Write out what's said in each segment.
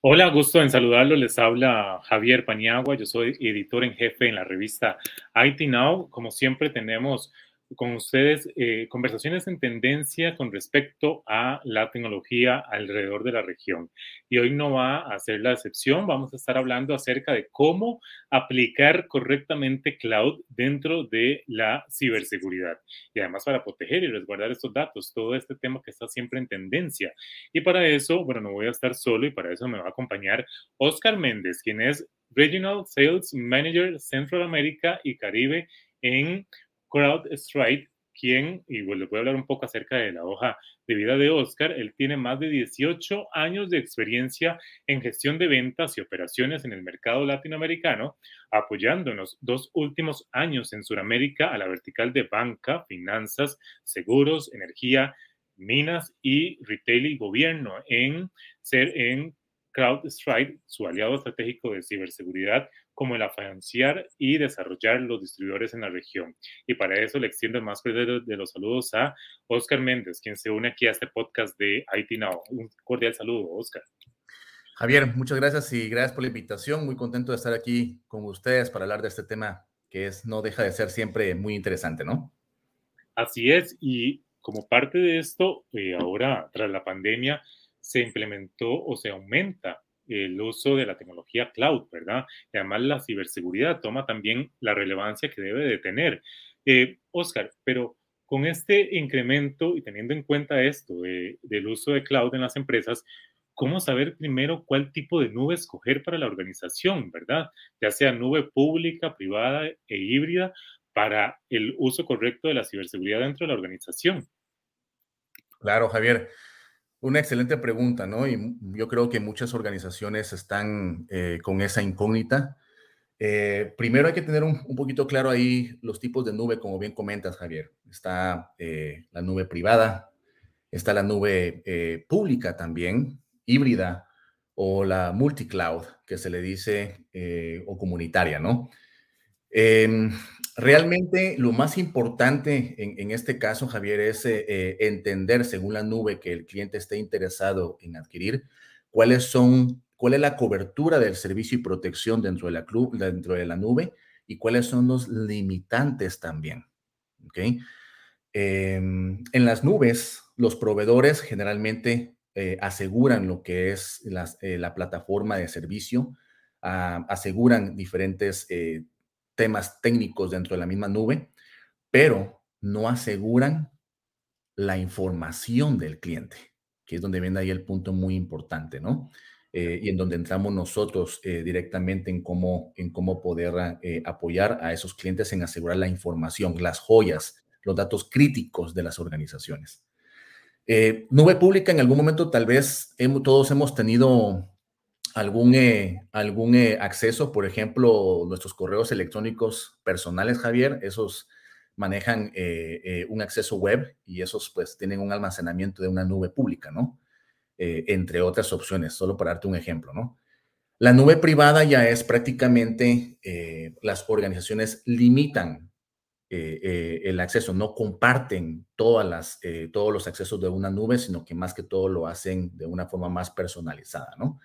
Hola, gusto en saludarlo. Les habla Javier Paniagua. Yo soy editor en jefe en la revista IT Now. Como siempre, tenemos con ustedes eh, conversaciones en tendencia con respecto a la tecnología alrededor de la región. Y hoy no va a ser la excepción, vamos a estar hablando acerca de cómo aplicar correctamente cloud dentro de la ciberseguridad y además para proteger y resguardar estos datos, todo este tema que está siempre en tendencia. Y para eso, bueno, no voy a estar solo y para eso me va a acompañar Oscar Méndez, quien es Regional Sales Manager Central America y Caribe en CrowdStrike, quien, y les voy a hablar un poco acerca de la hoja de vida de Oscar, él tiene más de 18 años de experiencia en gestión de ventas y operaciones en el mercado latinoamericano, apoyando dos últimos años en Sudamérica a la vertical de banca, finanzas, seguros, energía, minas y retail y gobierno en ser en CrowdStrike, su aliado estratégico de ciberseguridad, como el financiar y desarrollar los distribuidores en la región. Y para eso le extiendo más cordial de los saludos a Oscar Méndez, quien se une aquí a este podcast de IT Now. Un cordial saludo, Oscar. Javier, muchas gracias y gracias por la invitación. Muy contento de estar aquí con ustedes para hablar de este tema que es, no deja de ser siempre muy interesante, ¿no? Así es, y como parte de esto, eh, ahora tras la pandemia, se implementó o se aumenta el uso de la tecnología cloud, ¿verdad? Y además la ciberseguridad toma también la relevancia que debe de tener. Eh, Oscar, pero con este incremento y teniendo en cuenta esto del uso de cloud en las empresas, ¿cómo saber primero cuál tipo de nube escoger para la organización, verdad? Ya sea nube pública, privada e híbrida, para el uso correcto de la ciberseguridad dentro de la organización. Claro, Javier. Una excelente pregunta, ¿no? Y yo creo que muchas organizaciones están eh, con esa incógnita. Eh, primero hay que tener un, poquito claro ahí los tipos de nube, como bien comentas, Javier. Está eh, la nube privada, está la nube pública también, híbrida, o la multicloud, que se le dice, o comunitaria, ¿no? Realmente lo más importante en, este caso, Javier, es eh, eh, entender, según la nube que el cliente esté interesado en adquirir, cuáles son, cuál es la cobertura del servicio y protección dentro de la, dentro de la nube y cuáles son los limitantes también. ¿okay? Em, en las nubes, los proveedores generalmente eh, aseguran lo que es la plataforma de servicio, ah, aseguran diferentes temas técnicos dentro de la misma nube, pero no aseguran la información del cliente, que es donde viene ahí el punto muy importante, ¿no? Eh, y en donde entramos nosotros eh, directamente en cómo, en cómo poder eh, apoyar a esos clientes en asegurar la información, las joyas, los datos críticos de las organizaciones. nube pública, en algún momento tal vez todos hemos tenido algún, eh, algún eh, acceso, por ejemplo, nuestros correos electrónicos personales, Javier, esos manejan eh, un acceso web y esos pues tienen un almacenamiento de una nube pública, ¿no? entre otras opciones, solo para darte un ejemplo, ¿no? La nube privada ya es prácticamente, las organizaciones limitan el acceso, no comparten todas las, todos los accesos de una nube, sino que más que todo lo hacen de una forma más personalizada, ¿no?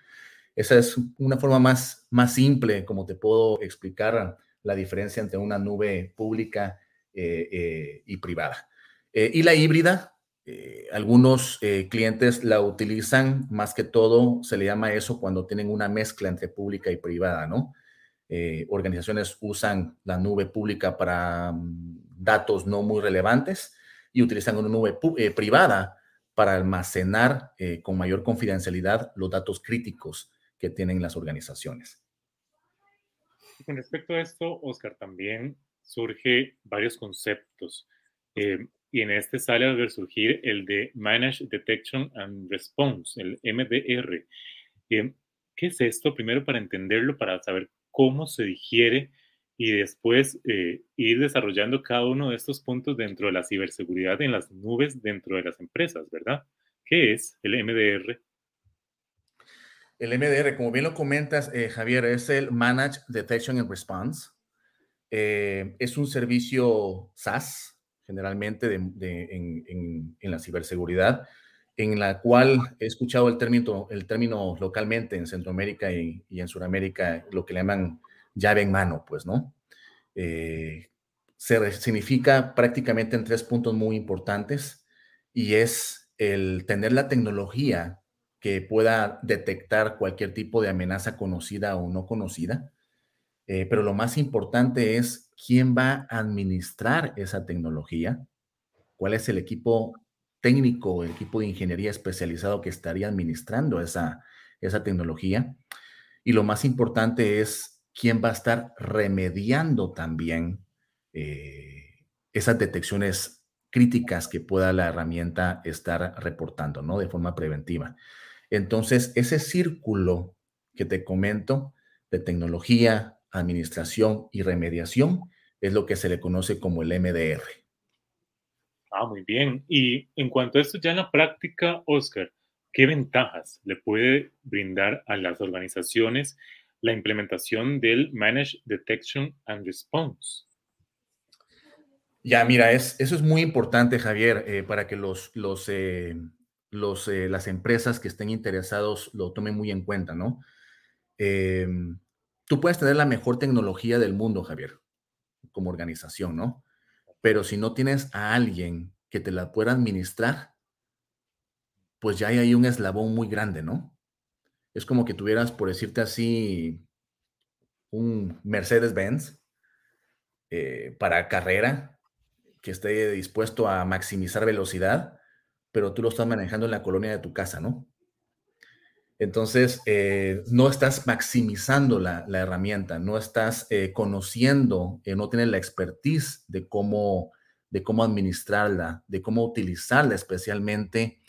Esa es una forma más, más simple, como te puedo explicar la diferencia entre una nube pública eh, eh, y privada. Eh, y la híbrida, algunos clientes la utilizan más que todo, se le llama eso cuando tienen una mezcla entre pública y privada, ¿no? organizaciones usan la nube pública para mm, datos no muy relevantes y utilizan una nube privada para almacenar con mayor confidencialidad los datos críticos que tienen las organizaciones. Con respecto a esto, Oscar, también surge varios conceptos. Eh, y en este sale a surgir el de Managed Detection and Response, el MDR. Eh, ¿Qué es esto? Primero para entenderlo, para saber cómo se digiere y después eh, ir desarrollando cada uno de estos puntos dentro de la ciberseguridad en las nubes dentro de las empresas, ¿verdad? ¿Qué es el MDR? El MDR, como bien lo comentas, eh, Javier, es el Managed Detection and Response. Eh, es un servicio SaaS, generalmente en, la ciberseguridad, en la cual he escuchado el término, el término localmente en Centroamérica y, en Sudamérica, lo que le llaman llave en mano, pues, ¿no? Eh, se significa prácticamente en tres puntos muy importantes y es el tener la tecnología que pueda detectar cualquier tipo de amenaza conocida o no conocida, eh, pero lo más importante es quién va a administrar esa tecnología, cuál es el equipo técnico, el equipo de ingeniería especializado que estaría administrando esa, esa tecnología. Y lo más importante es quién va a estar remediando también eh, esas detecciones críticas que pueda la herramienta estar reportando, ¿no? De forma preventiva. Entonces, ese círculo que te comento de tecnología, administración y remediación es lo que se le conoce como el MDR. Ah, muy bien. Y en cuanto a esto ya en la práctica, Oscar, ¿qué ventajas le puede brindar a las organizaciones la implementación del Managed Detection and Response? Ya, mira, es, eso es muy importante, Javier, eh, para que los, los, eh, los, eh, las empresas que estén interesados lo tomen muy en cuenta, ¿no? Em, tú puedes tener la mejor tecnología del mundo, Javier, como organización, ¿no? Pero si no tienes a alguien que te la pueda administrar, pues ya hay un eslabón muy grande, ¿no? Es como que tuvieras, por decirte así, un Mercedes-Benz eh, para carrera que esté dispuesto a maximizar velocidad, pero tú lo estás manejando en la colonia de tu casa, ¿no? Entonces, eh, no estás maximizando la, herramienta, no estás eh, conociendo, eh, no tienes la expertise de cómo, de cómo administrarla, de cómo utilizarla, especialmente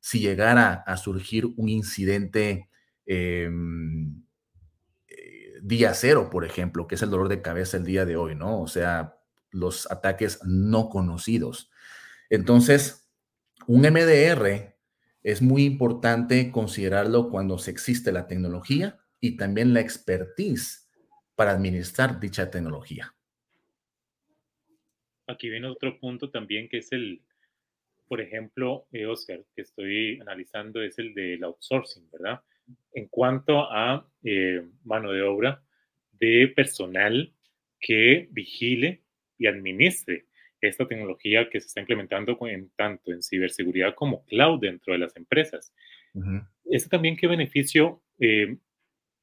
si llegara a surgir un incidente em, día cero, por ejemplo, que es el dolor de cabeza el día de hoy, ¿no? O sea, los ataques no conocidos. Entonces, un MDR es muy importante considerarlo cuando se existe la tecnología y también la expertise para administrar dicha tecnología. Aquí viene otro punto también que es el, por ejemplo, eh, Oscar, que estoy analizando, es el del outsourcing, ¿verdad? En cuanto a eh, mano de obra de personal que vigile y administre esta tecnología que se está implementando en, tanto en ciberseguridad como cloud dentro de las empresas. ¿Este también qué beneficio eh,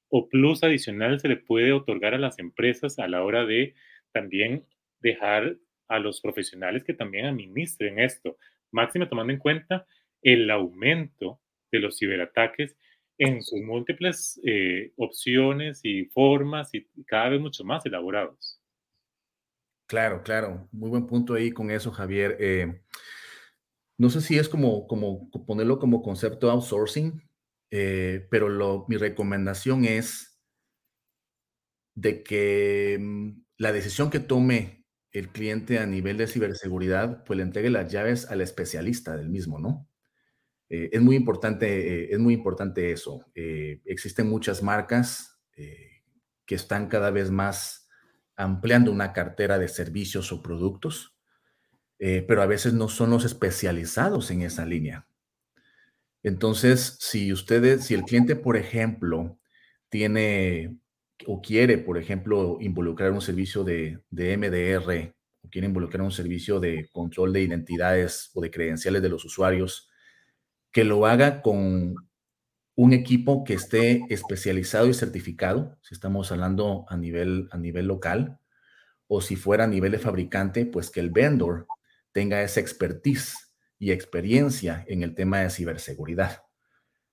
o plus adicional se le puede otorgar a las empresas a la hora de también dejar a los profesionales que también administren esto? Máxima tomando en cuenta el aumento de los ciberataques en sus múltiples eh, opciones y formas y cada vez mucho más elaborados. Claro, claro. Muy buen punto ahí con eso, Javier. Eh, no sé si es como, como ponerlo como concepto outsourcing, eh, pero lo, mi recomendación es de que mm, la decisión que tome el cliente a nivel de ciberseguridad, pues le entregue las llaves al especialista del mismo, ¿no? Eh, es muy importante, es muy importante eso. existen muchas marcas que están cada vez más ampliando una cartera de servicios o productos, eh, pero a veces no son los especializados en esa línea. Entonces, si ustedes, si el cliente, por ejemplo, tiene o quiere, por ejemplo, involucrar un servicio de, de MDR o quiere involucrar un servicio de control de identidades o de credenciales de los usuarios, que lo haga con un equipo que esté especializado y certificado, si estamos hablando a nivel, a nivel local, o si fuera a nivel de fabricante, pues que el vendor tenga esa expertise y experiencia en el tema de ciberseguridad.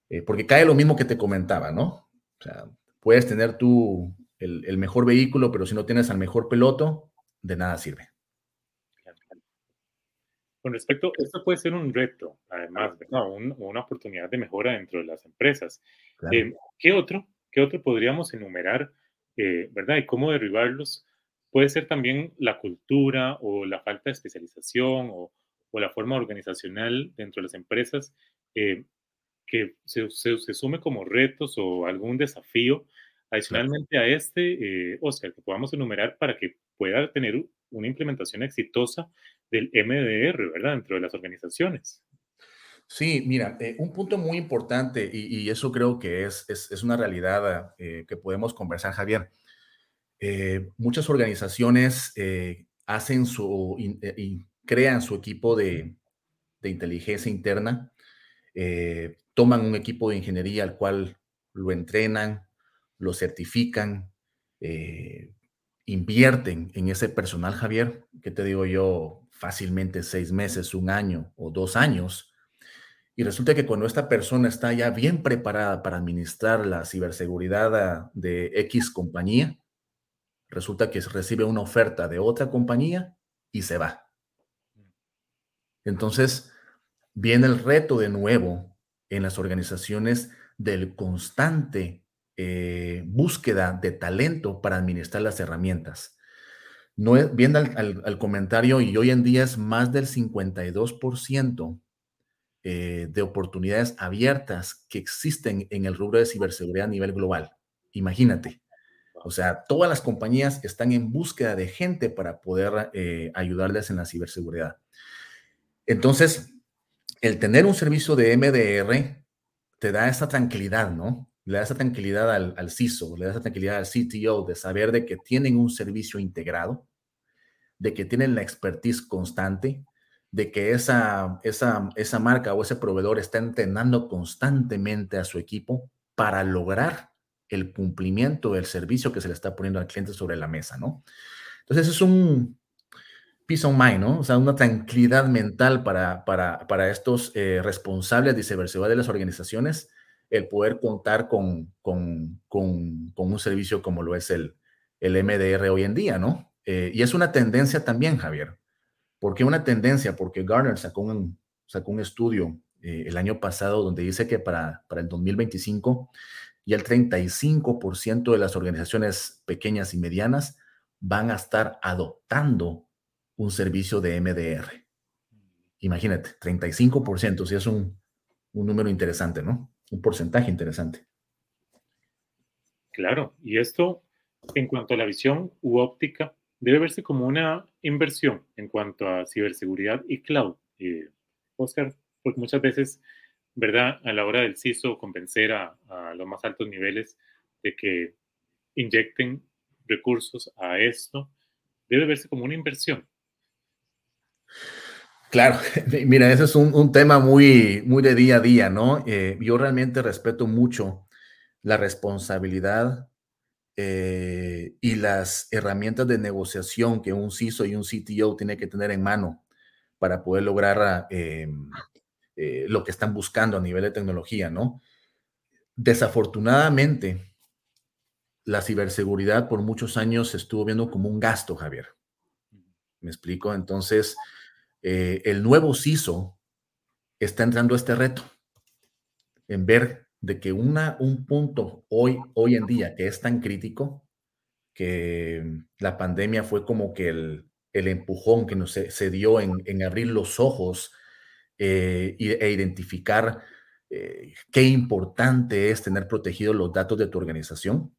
Eh, porque cae lo mismo que te comentaba, ¿no? O sea, puedes tener tú el, el mejor vehículo, pero si no tienes al mejor piloto, de nada sirve. Con respecto, esto puede ser un reto, además, ¿no? una oportunidad de mejora dentro de las empresas. Eh, ¿qué, otro, ¿Qué otro podríamos enumerar, eh, verdad? Y cómo derribarlos. Puede ser también la cultura o la falta de especialización o, o la forma organizacional dentro de las empresas eh, que se, se, sume como retos o algún desafío adicionalmente a este, Oscar, que podamos enumerar para que pueda tener una implementación exitosa del MDR, ¿verdad? Dentro de las organizaciones. Sí, mira, eh, un punto muy importante y, eso creo que es, es, una realidad eh, que podemos conversar, Javier. Eh, muchas organizaciones hacen su y crean su equipo de, de inteligencia interna, toman un equipo de ingeniería al cual lo entrenan, lo certifican, invierten en ese personal, Javier, que te digo yo, fácilmente seis meses, un año o dos años y resulta que cuando esta persona está ya bien preparada para administrar la ciberseguridad de X compañía, resulta que recibe una oferta de otra compañía y se va. Entonces, viene el reto de nuevo en las organizaciones del constante eh, búsqueda de talento para administrar las herramientas. No, viendo al, al comentario, y hoy en día es más del 52% eh, de oportunidades abiertas que existen en el rubro de ciberseguridad a nivel global. Imagínate. O sea, todas las compañías están en búsqueda de gente para poder eh, ayudarles en la ciberseguridad. Entonces, el tener un servicio de MDR te da esa tranquilidad, ¿no? Le da esa tranquilidad al, al CISO, le da esa tranquilidad al CTO de saber de que tienen un servicio integrado, de que tienen la expertise constante, de que esa, esa, esa marca o ese proveedor está entrenando constantemente a su equipo para lograr el cumplimiento del servicio que se le está poniendo al cliente sobre la mesa, ¿no? Entonces es un peace of mind, ¿no? O sea, una tranquilidad mental para, para, para estos eh, responsables de ciberseguridad de las organizaciones, el poder contar con, con, con, un servicio como lo es el, el MDR hoy en día, ¿no? Eh, y es una tendencia también, Javier. ¿Por qué una tendencia? Porque Garner sacó un, sacó un estudio eh, el año pasado donde dice que para, para el 2025 ya el 35% de las organizaciones pequeñas y medianas van a estar adoptando un servicio de MDR. Imagínate, 35%, si es un, un número interesante, ¿no? Un porcentaje interesante. Claro, y esto en cuanto a la visión u óptica debe verse como una inversión en cuanto a ciberseguridad y cloud. Eh, Oscar, porque muchas veces, ¿verdad? A la hora del CISO convencer a, los más altos niveles de que inyecten recursos a esto, debe verse como una inversión. Claro, mira, ese es un, tema muy, muy de día a día, ¿no? Eh, yo realmente respeto mucho la responsabilidad eh, y las herramientas de negociación que un CISO y un CTO tiene que tener en mano para poder lograr eh, eh, lo que están buscando a nivel de tecnología, ¿no? Desafortunadamente, la ciberseguridad por muchos años se estuvo viendo como un gasto, Javier. ¿Me explico? Entonces, el nuevo CISO está entrando a este reto en ver de que una, un punto hoy, hoy en día que es tan crítico, que la pandemia fue como que el, el empujón que nos se, dio en, en, abrir los ojos eh, e identificar eh, qué importante es tener protegidos los datos de tu organización.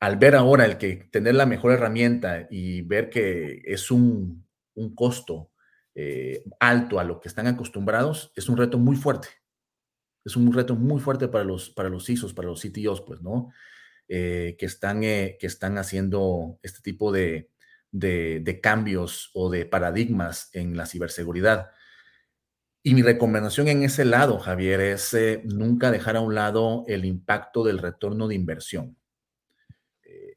Al ver ahora el que tener la mejor herramienta y ver que es un, un costo eh, alto a lo que están acostumbrados, es un reto muy fuerte es un reto muy fuerte para los, para los CISOs, para los CTOs, pues, ¿no? Eh, que, están, eh, que están haciendo este tipo de, de, cambios o de paradigmas en la ciberseguridad. Y mi recomendación en ese lado, Javier, es nunca dejar a un lado el impacto del retorno de inversión.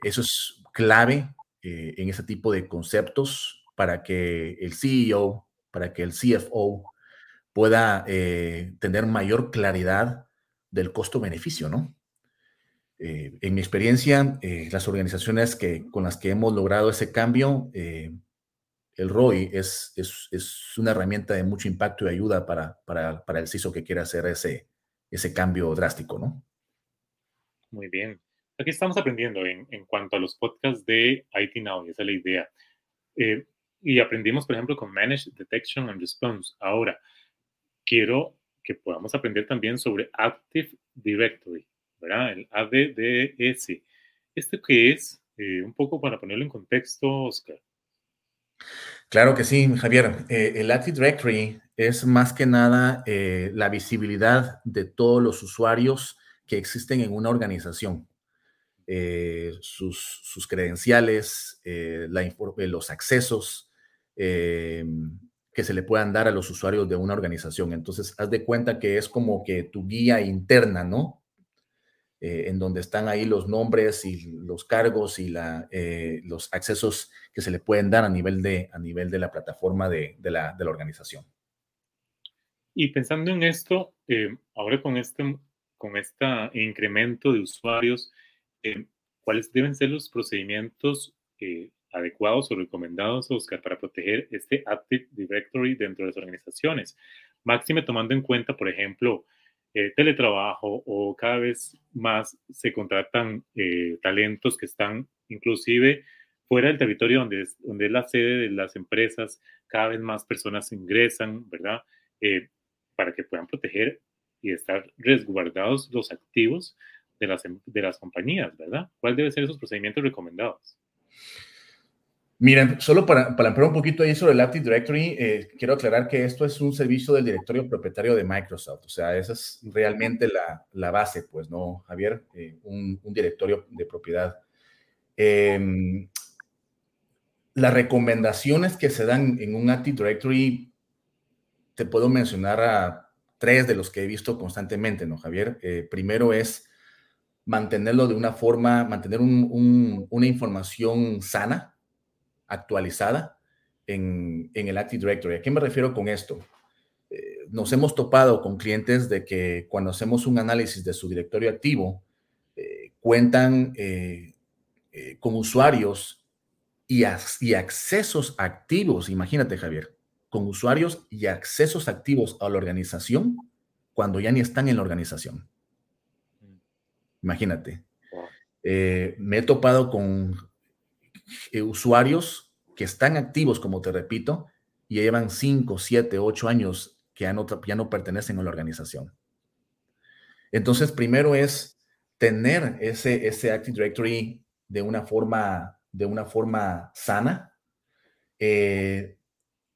eso es clave en ese tipo de conceptos para que el CEO, para que el CFO pueda eh, tener mayor claridad del costo-beneficio, ¿no? Eh, en mi experiencia, eh, las organizaciones que, con las que hemos logrado ese cambio, el ROI es, es, una herramienta de mucho impacto y ayuda para, para, para, el CISO que quiere hacer ese, ese cambio drástico, ¿no? Muy bien. Aquí estamos aprendiendo en, en cuanto a los podcasts de IT Now, y esa es la idea. Y aprendimos, por ejemplo, con Managed Detection and Response. Ahora, quiero que podamos aprender también sobre Active Directory, ¿verdad? El ADDS. ¿Esto qué es? Eh, un poco para ponerlo en contexto, Oscar. Claro que sí, Javier. Eh, el Active Directory es más que nada eh, la visibilidad de todos los usuarios que existen en una organización. Eh, sus, credenciales, los accesos que se le puedan dar a los usuarios de una organización. Entonces, haz de cuenta que es como que tu guía interna, ¿no? Eh, en donde están ahí los nombres y los cargos y eh, los accesos que se le pueden dar a nivel de, a nivel de la plataforma de, la, de la, organización. Y pensando en esto, eh, ahora con este, con este incremento de usuarios, ¿cuáles deben ser los procedimientos adecuados o recomendados, Oscar, para proteger este Active Directory dentro de las organizaciones? Máxime tomando en cuenta, por ejemplo, eh, teletrabajo o cada vez más se contratan eh, talentos que están inclusive fuera del territorio donde es, donde es la sede de las empresas, cada vez más personas ingresan, ¿verdad? Eh, para que puedan proteger y estar resguardados los activos de las, de las compañías, ¿verdad? ¿Cuál debe ser esos procedimientos recomendados? Miren, solo para, para ampliar un poquito ahí sobre el Active Directory, eh, quiero aclarar que esto es un servicio del directorio propietario de Microsoft. O sea, esa es realmente la, la base, pues, ¿no, Javier? Eh, un, un, directorio de propiedad. Eh, las recomendaciones que se dan en un Active Directory, te puedo mencionar a tres de los que he visto constantemente, ¿no, Javier? Eh, primero es mantenerlo de una forma, mantener un, un, una información sana, actualizada en, el Active Directory. ¿A qué me refiero con esto? Eh, nos hemos topado con clientes de que cuando hacemos un análisis de su directorio activo, eh, cuentan eh, con usuarios y, y accesos activos, imagínate Javier, con usuarios y accesos activos a la organización cuando ya ni están en la organización. Imagínate. me he topado con eh, usuarios que están activos, como te repito, y llevan 5, 7, 8 años que ya no, ya no pertenecen a la organización. Entonces, primero es tener ese, ese Active Directory de una forma, de una forma sana, eh,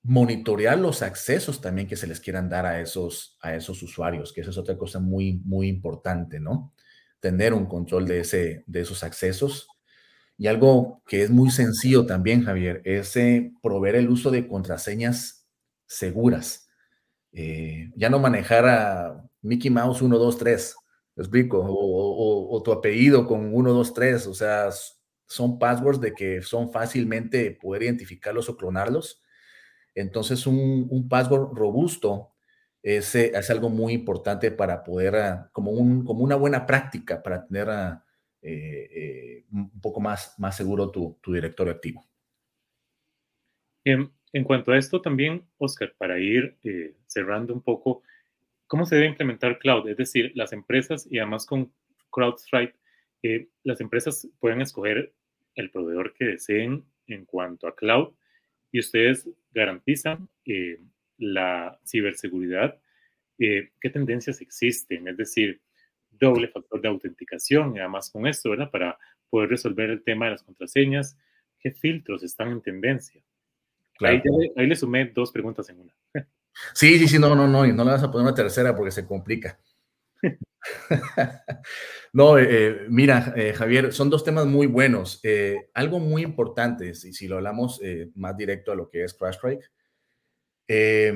monitorear los accesos también que se les quieran dar a esos, a esos usuarios, que esa es otra cosa muy, muy importante, ¿no? Tener un control de, ese, de esos accesos y algo que es muy sencillo también, Javier, es eh, proveer el uso de contraseñas seguras. Eh, ya no manejar a Mickey Mouse 123, ¿me explico? O, tu apellido con 123, o sea, son passwords de que son fácilmente poder identificarlos o clonarlos. Entonces, un, password robusto es, es, algo muy importante para poder, ah, como, un, como una buena práctica para tener a eh, eh, un poco más, más seguro tu, tu directorio activo. En, en, cuanto a esto también, Oscar, para ir eh, cerrando un poco, ¿cómo se debe implementar cloud? Es decir, las empresas y además con CrowdStrike, las empresas pueden escoger el proveedor que deseen en cuanto a cloud y ustedes garantizan la ciberseguridad. ¿Qué tendencias existen? Es decir, doble factor de autenticación y además con esto, ¿verdad? Para poder resolver el tema de las contraseñas, ¿qué filtros están en tendencia? Ahí, le sumé dos preguntas en una. Sí, sí, sí, no, no, no, y no le vas a poner una tercera porque se complica. no, eh, eh, mira, eh, Javier, son dos temas muy buenos. algo muy importante, y si lo hablamos más directo a lo que es CrashStrike, eh,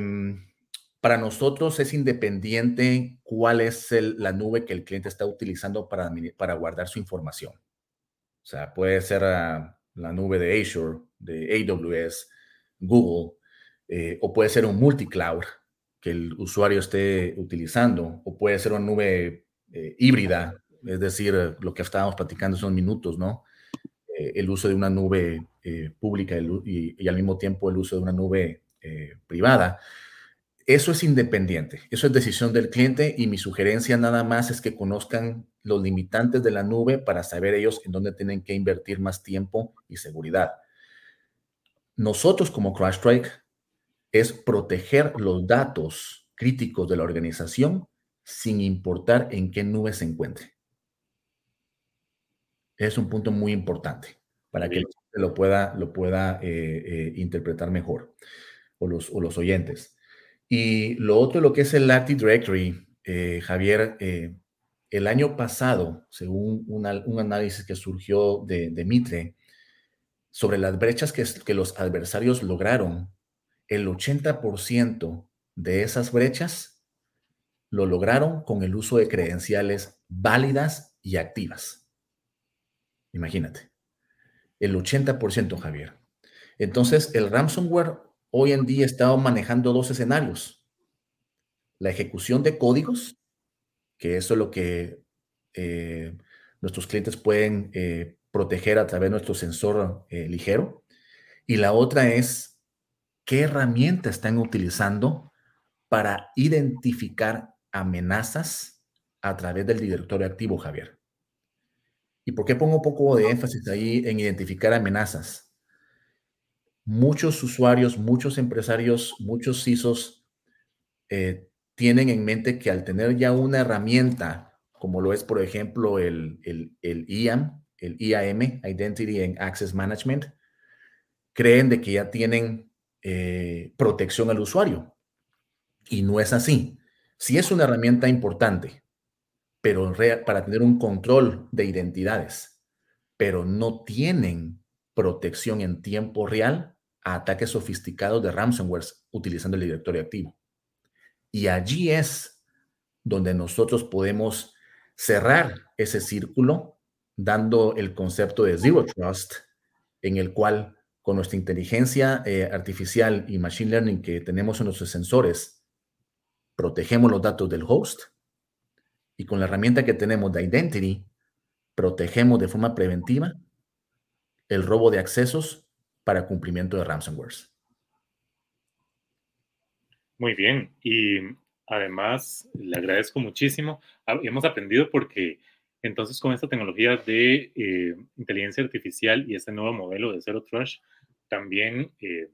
para nosotros es independiente cuál es la nube que el cliente está utilizando para, guardar su información. O sea, puede ser ah, la nube de Azure, de AWS, Google, eh, o puede ser un multicloud que el usuario esté utilizando, o puede ser una nube eh, híbrida, es decir, lo que estábamos platicando son minutos, ¿no? Eh, el uso de una nube pública y, al mismo tiempo el uso de una nube privada. Eso es independiente, eso es decisión del cliente y mi sugerencia nada más es que conozcan los limitantes de la nube para saber ellos en dónde tienen que invertir más tiempo y seguridad. Nosotros como CrashStrike es proteger los datos críticos de la organización sin importar en qué nube se encuentre. Es un punto muy importante para que lo pueda, lo pueda eh, eh, interpretar mejor, o los, oyentes. Y lo otro, lo que es el Active Directory, eh, Javier, el año pasado, según un análisis que surgió de, de, Mitre, sobre las brechas que, que los adversarios lograron, el 80% de esas brechas lo lograron con el uso de credenciales válidas y activas. Imagínate, el 80%, Javier. Entonces, el ransomware hoy en día está manejando dos escenarios. La ejecución de códigos, que eso es lo que eh, nuestros clientes pueden eh, proteger a través de nuestro sensor eh, ligero. Y la otra es qué herramienta están utilizando para identificar amenazas a través del directorio activo, Javier. ¿Y por qué pongo un poco de énfasis ahí en identificar amenazas? Muchos usuarios, muchos empresarios, muchos CISOs eh, tienen en mente que al tener ya una herramienta, como lo es, por ejemplo, el, el, IAM, el IAM, Identity and Access Management, creen de que ya tienen eh, protección al usuario. Y no es así. Si es una herramienta importante, pero para tener un control de identidades, pero no tienen protección en tiempo real a ataques sofisticados de ransomware utilizando el directorio activo. Y allí es donde nosotros podemos cerrar ese círculo dando el concepto de Zero Trust, en el cual con nuestra inteligencia eh, artificial y machine learning que tenemos en nuestros sensores, protegemos los datos del host y con la herramienta que tenemos de Identity, protegemos de forma preventiva el robo de accesos para cumplimiento de ransomware. Muy bien, y además le agradezco muchísimo. Ah, hemos aprendido porque entonces con esta tecnología de eh, inteligencia artificial y este nuevo modelo de Zero Trust, también eh,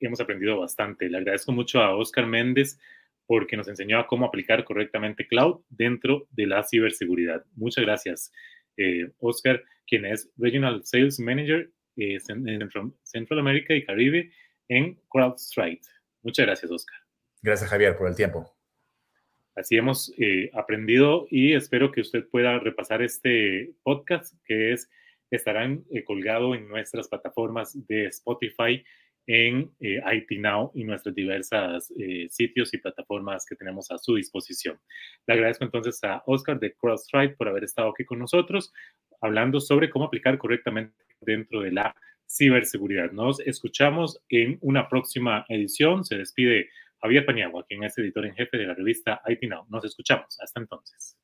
hemos aprendido bastante. Le agradezco mucho a Oscar Méndez porque nos enseñó cómo aplicar correctamente cloud dentro de la ciberseguridad. Muchas gracias, eh, Oscar, quien es Regional Sales Manager eh, en Central América y Caribe en CrowdStrike. Muchas gracias, Oscar. Gracias, Javier, por el tiempo. Así hemos eh, aprendido y espero que usted pueda repasar este podcast que es estarán colgado en nuestras plataformas de Spotify en eh, IT Now y nuestros diversos eh, sitios y plataformas que tenemos a su disposición. Le agradezco entonces a Oscar de CrossRite por haber estado aquí con nosotros hablando sobre cómo aplicar correctamente dentro de la ciberseguridad. Nos escuchamos en una próxima edición. Se despide Javier Paniagua, quien es editor en jefe de la revista IT Now. Nos escuchamos. Hasta entonces.